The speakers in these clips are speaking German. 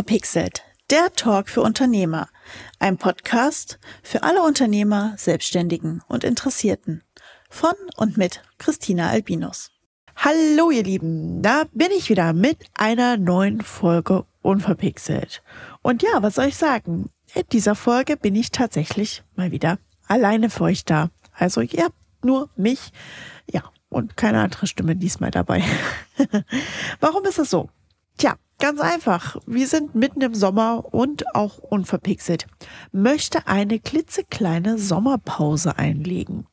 Unverpixelt, der Talk für Unternehmer. Ein Podcast für alle Unternehmer, Selbstständigen und Interessierten. Von und mit Christina Albinus. Hallo ihr Lieben, da bin ich wieder mit einer neuen Folge Unverpixelt. Und ja, was soll ich sagen? In dieser Folge bin ich tatsächlich mal wieder alleine für euch da. Also ihr habt nur mich, ja, und keine andere Stimme diesmal dabei. Warum ist das so? Tja, Ganz einfach. Wir sind mitten im Sommer und auch unverpixelt. Möchte eine klitzekleine Sommerpause einlegen.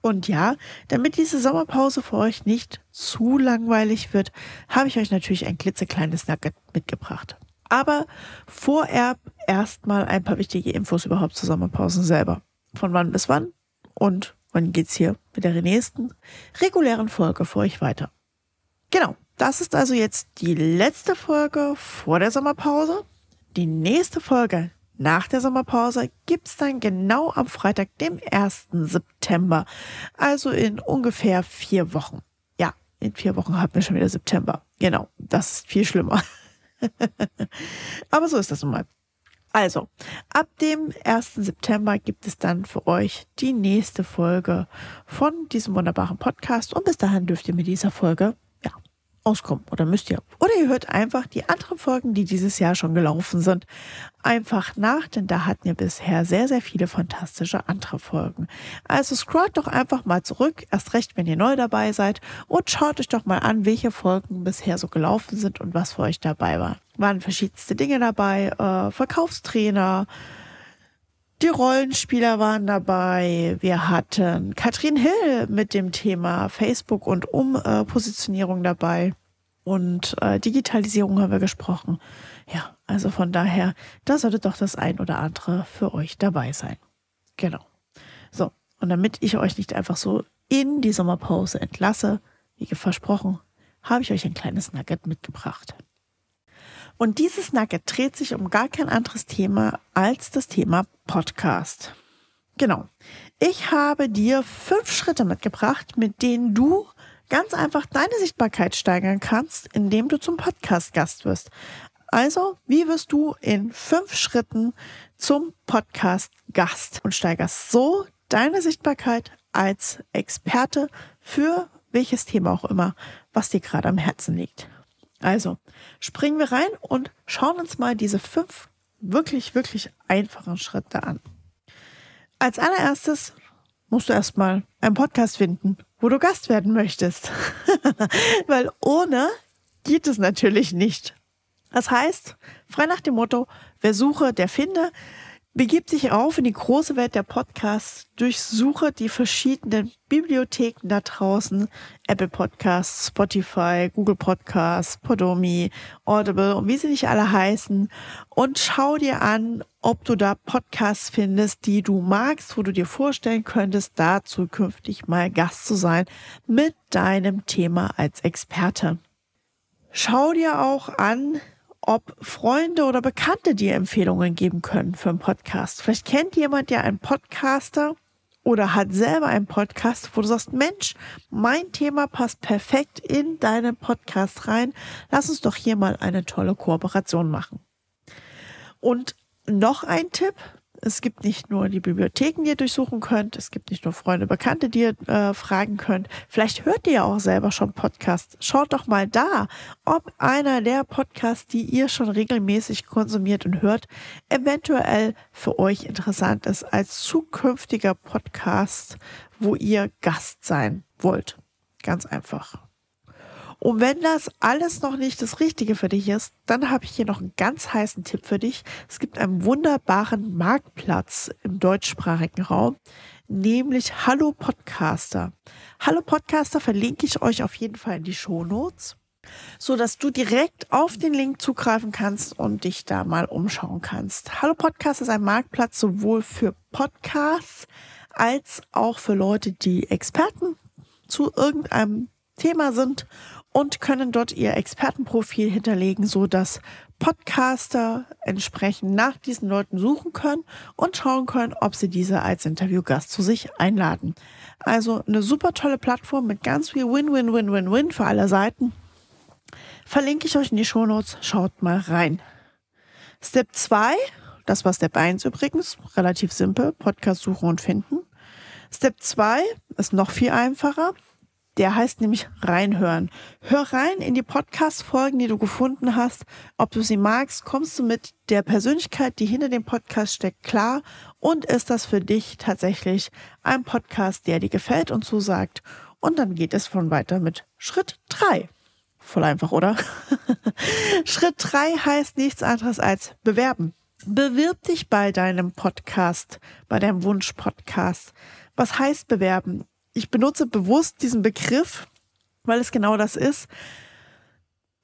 Und ja, damit diese Sommerpause für euch nicht zu langweilig wird, habe ich euch natürlich ein klitzekleines Nugget mitgebracht. Aber vorerb erstmal ein paar wichtige Infos überhaupt zur Sommerpause selber. Von wann bis wann und wann geht's hier mit der nächsten regulären Folge für euch weiter. Genau. Das ist also jetzt die letzte Folge vor der Sommerpause. Die nächste Folge nach der Sommerpause gibt's dann genau am Freitag, dem 1. September. Also in ungefähr vier Wochen. Ja, in vier Wochen haben wir schon wieder September. Genau, das ist viel schlimmer. Aber so ist das nun mal. Also, ab dem 1. September gibt es dann für euch die nächste Folge von diesem wunderbaren Podcast. Und bis dahin dürft ihr mit dieser Folge auskommen oder müsst ihr. Oder ihr hört einfach die anderen Folgen, die dieses Jahr schon gelaufen sind, einfach nach, denn da hatten wir bisher sehr, sehr viele fantastische andere Folgen. Also scrollt doch einfach mal zurück, erst recht, wenn ihr neu dabei seid und schaut euch doch mal an, welche Folgen bisher so gelaufen sind und was für euch dabei war. Waren verschiedenste Dinge dabei, äh, Verkaufstrainer, die Rollenspieler waren dabei. Wir hatten Katrin Hill mit dem Thema Facebook und Umpositionierung dabei. Und äh, Digitalisierung haben wir gesprochen. Ja, also von daher, da sollte doch das ein oder andere für euch dabei sein. Genau. So, und damit ich euch nicht einfach so in die Sommerpause entlasse, wie versprochen, habe ich euch ein kleines Nugget mitgebracht. Und dieses Nugget dreht sich um gar kein anderes Thema als das Thema Podcast. Genau. Ich habe dir fünf Schritte mitgebracht, mit denen du ganz einfach deine Sichtbarkeit steigern kannst, indem du zum Podcast-Gast wirst. Also, wie wirst du in fünf Schritten zum Podcast-Gast und steigerst so deine Sichtbarkeit als Experte für welches Thema auch immer, was dir gerade am Herzen liegt. Also springen wir rein und schauen uns mal diese fünf wirklich, wirklich einfachen Schritte an. Als allererstes musst du erstmal einen Podcast finden, wo du Gast werden möchtest. Weil ohne geht es natürlich nicht. Das heißt, frei nach dem Motto, wer suche, der finde, Begibt sich auf in die große Welt der Podcasts, durchsuche die verschiedenen Bibliotheken da draußen, Apple Podcasts, Spotify, Google Podcasts, Podomi, Audible und wie sie nicht alle heißen und schau dir an, ob du da Podcasts findest, die du magst, wo du dir vorstellen könntest, da zukünftig mal Gast zu sein mit deinem Thema als Experte. Schau dir auch an, ob Freunde oder Bekannte dir Empfehlungen geben können für einen Podcast. Vielleicht kennt jemand ja einen Podcaster oder hat selber einen Podcast, wo du sagst, Mensch, mein Thema passt perfekt in deinen Podcast rein. Lass uns doch hier mal eine tolle Kooperation machen. Und noch ein Tipp, es gibt nicht nur die Bibliotheken, die ihr durchsuchen könnt, es gibt nicht nur Freunde, Bekannte, die ihr äh, fragen könnt. Vielleicht hört ihr ja auch selber schon Podcasts. Schaut doch mal da, ob einer der Podcasts, die ihr schon regelmäßig konsumiert und hört, eventuell für euch interessant ist als zukünftiger Podcast, wo ihr Gast sein wollt. Ganz einfach. Und wenn das alles noch nicht das Richtige für dich ist, dann habe ich hier noch einen ganz heißen Tipp für dich. Es gibt einen wunderbaren Marktplatz im deutschsprachigen Raum, nämlich Hallo Podcaster. Hallo Podcaster verlinke ich euch auf jeden Fall in die Show Notes, so dass du direkt auf den Link zugreifen kannst und dich da mal umschauen kannst. Hallo Podcast ist ein Marktplatz sowohl für Podcasts als auch für Leute, die Experten zu irgendeinem Thema sind und können dort ihr Expertenprofil hinterlegen, so dass Podcaster entsprechend nach diesen Leuten suchen können und schauen können, ob sie diese als Interviewgast zu sich einladen. Also eine super tolle Plattform mit ganz viel Win-Win-Win-Win-Win für alle Seiten. Verlinke ich euch in die Shownotes. Schaut mal rein. Step 2, das war Step 1 übrigens, relativ simpel, Podcast suchen und finden. Step 2 ist noch viel einfacher. Der heißt nämlich reinhören. Hör rein in die Podcast-Folgen, die du gefunden hast. Ob du sie magst, kommst du mit der Persönlichkeit, die hinter dem Podcast steckt, klar. Und ist das für dich tatsächlich ein Podcast, der dir gefällt und zusagt? Und dann geht es von weiter mit Schritt drei. Voll einfach, oder? Schritt drei heißt nichts anderes als bewerben. Bewirb dich bei deinem Podcast, bei deinem Wunsch-Podcast. Was heißt bewerben? Ich benutze bewusst diesen Begriff, weil es genau das ist.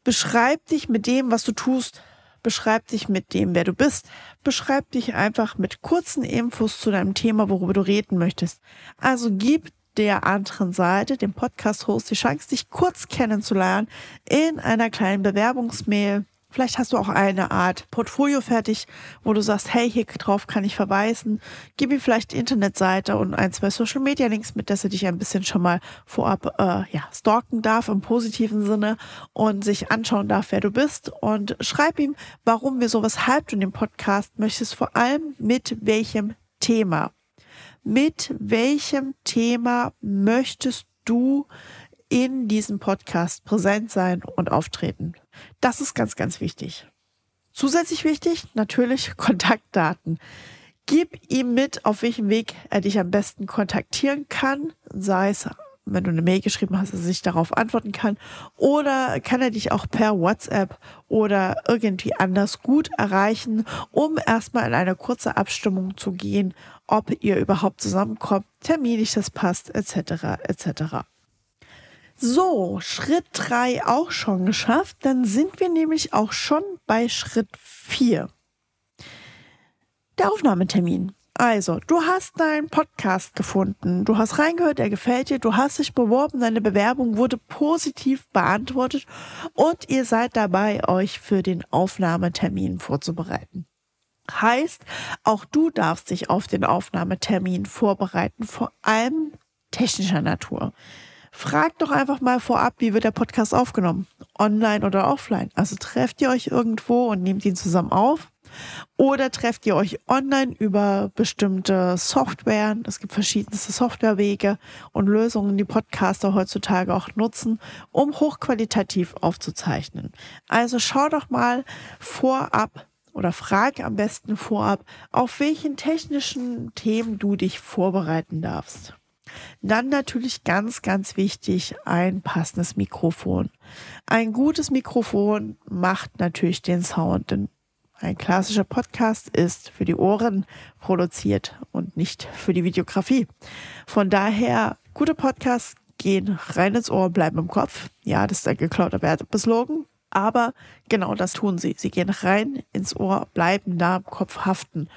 Beschreib dich mit dem, was du tust. Beschreib dich mit dem, wer du bist. Beschreib dich einfach mit kurzen Infos zu deinem Thema, worüber du reden möchtest. Also gib der anderen Seite, dem Podcast-Host, die Chance, dich kurz kennenzulernen in einer kleinen Bewerbungsmail Vielleicht hast du auch eine Art Portfolio fertig, wo du sagst, hey, hier drauf kann ich verweisen. Gib ihm vielleicht Internetseite und ein, zwei Social Media Links mit, dass er dich ein bisschen schon mal vorab äh, ja, stalken darf im positiven Sinne und sich anschauen darf, wer du bist. Und schreib ihm, warum wir sowas halb in dem Podcast möchtest, vor allem mit welchem Thema. Mit welchem Thema möchtest du in diesem Podcast präsent sein und auftreten. Das ist ganz, ganz wichtig. Zusätzlich wichtig, natürlich Kontaktdaten. Gib ihm mit, auf welchem Weg er dich am besten kontaktieren kann, sei es wenn du eine Mail geschrieben hast, dass er sich darauf antworten kann. Oder kann er dich auch per WhatsApp oder irgendwie anders gut erreichen, um erstmal in eine kurze Abstimmung zu gehen, ob ihr überhaupt zusammenkommt, terminlich das passt, etc. etc. So, Schritt drei auch schon geschafft. Dann sind wir nämlich auch schon bei Schritt vier. Der Aufnahmetermin. Also, du hast deinen Podcast gefunden, du hast reingehört, er gefällt dir, du hast dich beworben, deine Bewerbung wurde positiv beantwortet und ihr seid dabei, euch für den Aufnahmetermin vorzubereiten. Heißt, auch du darfst dich auf den Aufnahmetermin vorbereiten, vor allem technischer Natur. Fragt doch einfach mal vorab, wie wird der Podcast aufgenommen? Online oder offline? Also trefft ihr euch irgendwo und nehmt ihn zusammen auf? Oder trefft ihr euch online über bestimmte Software? Es gibt verschiedenste Softwarewege und Lösungen, die Podcaster heutzutage auch nutzen, um hochqualitativ aufzuzeichnen. Also schau doch mal vorab oder frag am besten vorab, auf welchen technischen Themen du dich vorbereiten darfst. Dann natürlich ganz, ganz wichtig, ein passendes Mikrofon. Ein gutes Mikrofon macht natürlich den Sound, denn ein klassischer Podcast ist für die Ohren produziert und nicht für die Videografie. Von daher, gute Podcasts gehen rein ins Ohr, bleiben im Kopf. Ja, das ist ein geklauter Werbeslogan. Aber genau das tun sie. Sie gehen rein ins Ohr, bleiben da im Kopf haften.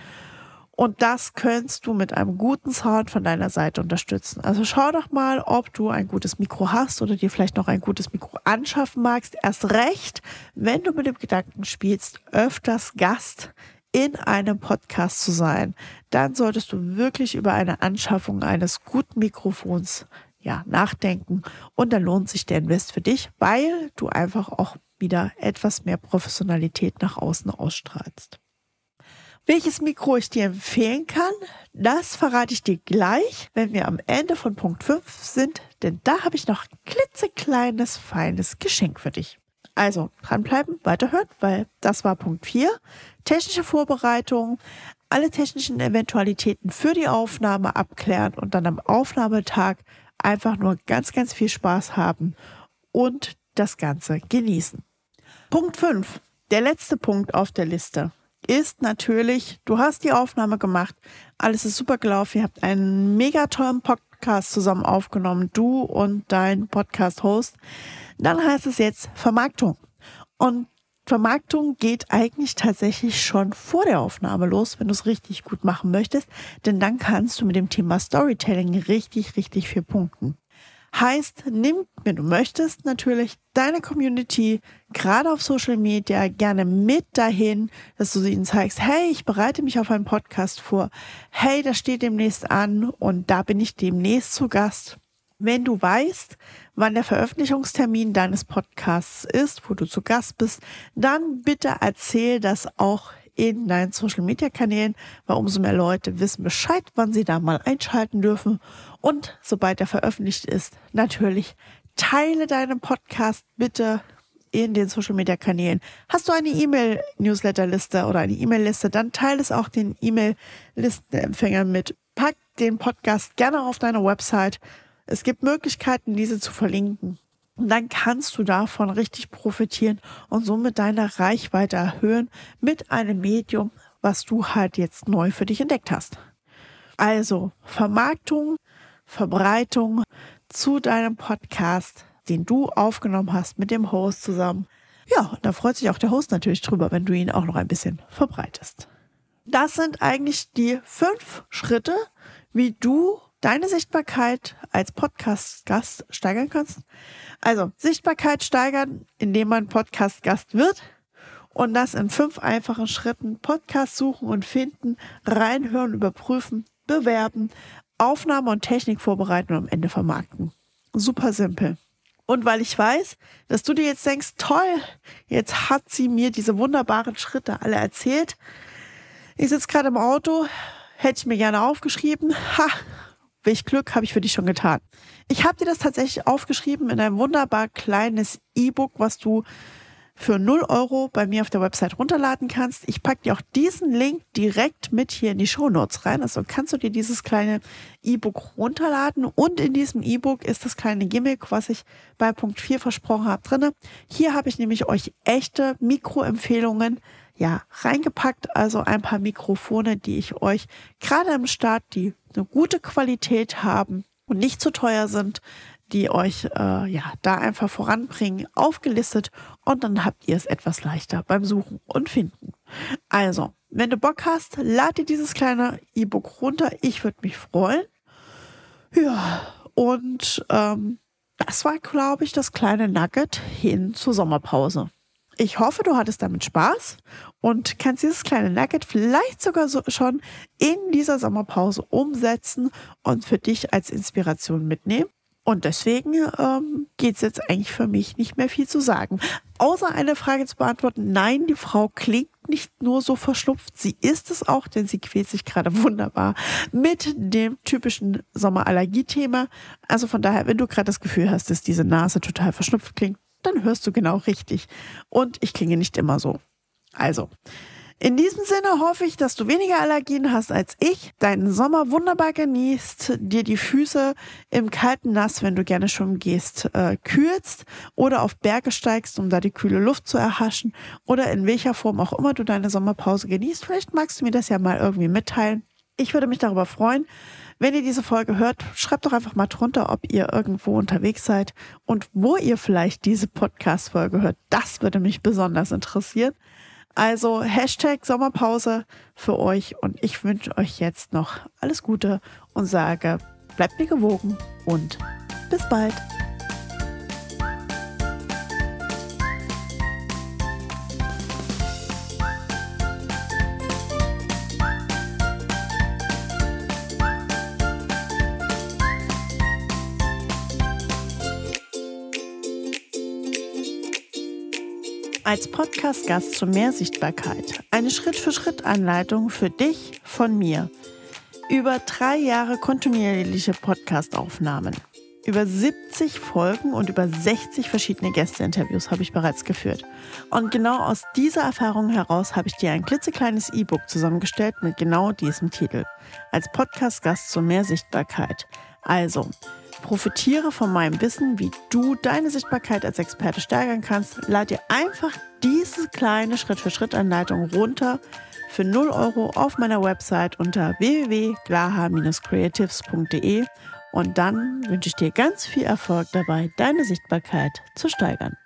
Und das könntest du mit einem guten Sound von deiner Seite unterstützen. Also schau doch mal, ob du ein gutes Mikro hast oder dir vielleicht noch ein gutes Mikro anschaffen magst. Erst recht, wenn du mit dem Gedanken spielst, öfters Gast in einem Podcast zu sein, dann solltest du wirklich über eine Anschaffung eines guten Mikrofons ja, nachdenken und dann lohnt sich der Invest für dich, weil du einfach auch wieder etwas mehr Professionalität nach außen ausstrahlst. Welches Mikro ich dir empfehlen kann, das verrate ich dir gleich, wenn wir am Ende von Punkt 5 sind, denn da habe ich noch ein klitzekleines, feines Geschenk für dich. Also dranbleiben, weiterhören, weil das war Punkt 4. Technische Vorbereitung, alle technischen Eventualitäten für die Aufnahme abklären und dann am Aufnahmetag einfach nur ganz, ganz viel Spaß haben und das Ganze genießen. Punkt 5. Der letzte Punkt auf der Liste ist natürlich, du hast die Aufnahme gemacht, alles ist super gelaufen, ihr habt einen mega tollen Podcast zusammen aufgenommen, du und dein Podcast-Host. Dann heißt es jetzt Vermarktung. Und Vermarktung geht eigentlich tatsächlich schon vor der Aufnahme los, wenn du es richtig gut machen möchtest, denn dann kannst du mit dem Thema Storytelling richtig, richtig viel punkten. Heißt, nimm, wenn du möchtest, natürlich deine Community, gerade auf Social Media, gerne mit dahin, dass du ihnen zeigst, hey, ich bereite mich auf einen Podcast vor. Hey, das steht demnächst an und da bin ich demnächst zu Gast. Wenn du weißt, wann der Veröffentlichungstermin deines Podcasts ist, wo du zu Gast bist, dann bitte erzähl das auch in deinen Social Media Kanälen, weil umso mehr Leute wissen Bescheid, wann sie da mal einschalten dürfen. Und sobald er veröffentlicht ist, natürlich teile deinen Podcast bitte in den Social Media Kanälen. Hast du eine E-Mail-Newsletter-Liste oder eine E-Mail-Liste, dann teile es auch den E-Mail-Listenempfängern mit. Pack den Podcast gerne auf deine Website. Es gibt Möglichkeiten, diese zu verlinken. Und dann kannst du davon richtig profitieren und somit deine Reichweite erhöhen mit einem Medium, was du halt jetzt neu für dich entdeckt hast. Also Vermarktung, Verbreitung zu deinem Podcast den du aufgenommen hast mit dem Host zusammen. Ja, da freut sich auch der Host natürlich drüber, wenn du ihn auch noch ein bisschen verbreitest. Das sind eigentlich die fünf Schritte, wie du deine Sichtbarkeit als Podcast-Gast steigern kannst. Also Sichtbarkeit steigern, indem man Podcast-Gast wird. Und das in fünf einfachen Schritten. Podcast suchen und finden, reinhören, überprüfen, bewerben, Aufnahme und Technik vorbereiten und am Ende vermarkten. Super simpel. Und weil ich weiß, dass du dir jetzt denkst, toll, jetzt hat sie mir diese wunderbaren Schritte alle erzählt. Ich sitze gerade im Auto, hätte ich mir gerne aufgeschrieben. Ha, welch Glück habe ich für dich schon getan. Ich habe dir das tatsächlich aufgeschrieben in ein wunderbar kleines E-Book, was du für 0 Euro bei mir auf der Website runterladen kannst. Ich packe dir auch diesen Link direkt mit hier in die Show Notes rein. Also kannst du dir dieses kleine E-Book runterladen und in diesem E-Book ist das kleine Gimmick, was ich bei Punkt 4 versprochen habe, drinne. Hier habe ich nämlich euch echte Mikroempfehlungen ja, reingepackt, also ein paar Mikrofone, die ich euch gerade am Start, die eine gute Qualität haben und nicht zu teuer sind, die euch äh, ja da einfach voranbringen, aufgelistet und dann habt ihr es etwas leichter beim Suchen und Finden. Also, wenn du Bock hast, lad dir dieses kleine E-Book runter. Ich würde mich freuen. Ja, und ähm, das war, glaube ich, das kleine Nugget hin zur Sommerpause. Ich hoffe, du hattest damit Spaß und kannst dieses kleine Nugget vielleicht sogar so schon in dieser Sommerpause umsetzen und für dich als Inspiration mitnehmen. Und deswegen ähm, geht es jetzt eigentlich für mich nicht mehr viel zu sagen. Außer eine Frage zu beantworten. Nein, die Frau klingt nicht nur so verschnupft, sie ist es auch, denn sie quält sich gerade wunderbar mit dem typischen Sommerallergie-Thema. Also von daher, wenn du gerade das Gefühl hast, dass diese Nase total verschnupft klingt, dann hörst du genau richtig. Und ich klinge nicht immer so. Also, in diesem Sinne hoffe ich, dass du weniger Allergien hast als ich, deinen Sommer wunderbar genießt, dir die Füße im kalten Nass, wenn du gerne schwimmen gehst, äh, kühlst oder auf Berge steigst, um da die kühle Luft zu erhaschen oder in welcher Form auch immer du deine Sommerpause genießt. Vielleicht magst du mir das ja mal irgendwie mitteilen. Ich würde mich darüber freuen. Wenn ihr diese Folge hört, schreibt doch einfach mal drunter, ob ihr irgendwo unterwegs seid und wo ihr vielleicht diese Podcast-Folge hört. Das würde mich besonders interessieren. Also Hashtag Sommerpause für euch und ich wünsche euch jetzt noch alles Gute und sage, bleibt mir gewogen und bis bald. Als Podcast-Gast zu mehr Sichtbarkeit. Eine Schritt-für-Schritt-Anleitung für dich von mir. Über drei Jahre kontinuierliche Podcast-Aufnahmen. Über 70 Folgen und über 60 verschiedene Gästeinterviews habe ich bereits geführt. Und genau aus dieser Erfahrung heraus habe ich dir ein klitzekleines E-Book zusammengestellt mit genau diesem Titel. Als Podcast-Gast zu mehr Sichtbarkeit. Also, Profitiere von meinem Wissen, wie du deine Sichtbarkeit als Experte steigern kannst. Lad dir einfach diese kleine Schritt-für-Schritt-Anleitung runter für 0 Euro auf meiner Website unter www.glaha-creatives.de und dann wünsche ich dir ganz viel Erfolg dabei, deine Sichtbarkeit zu steigern.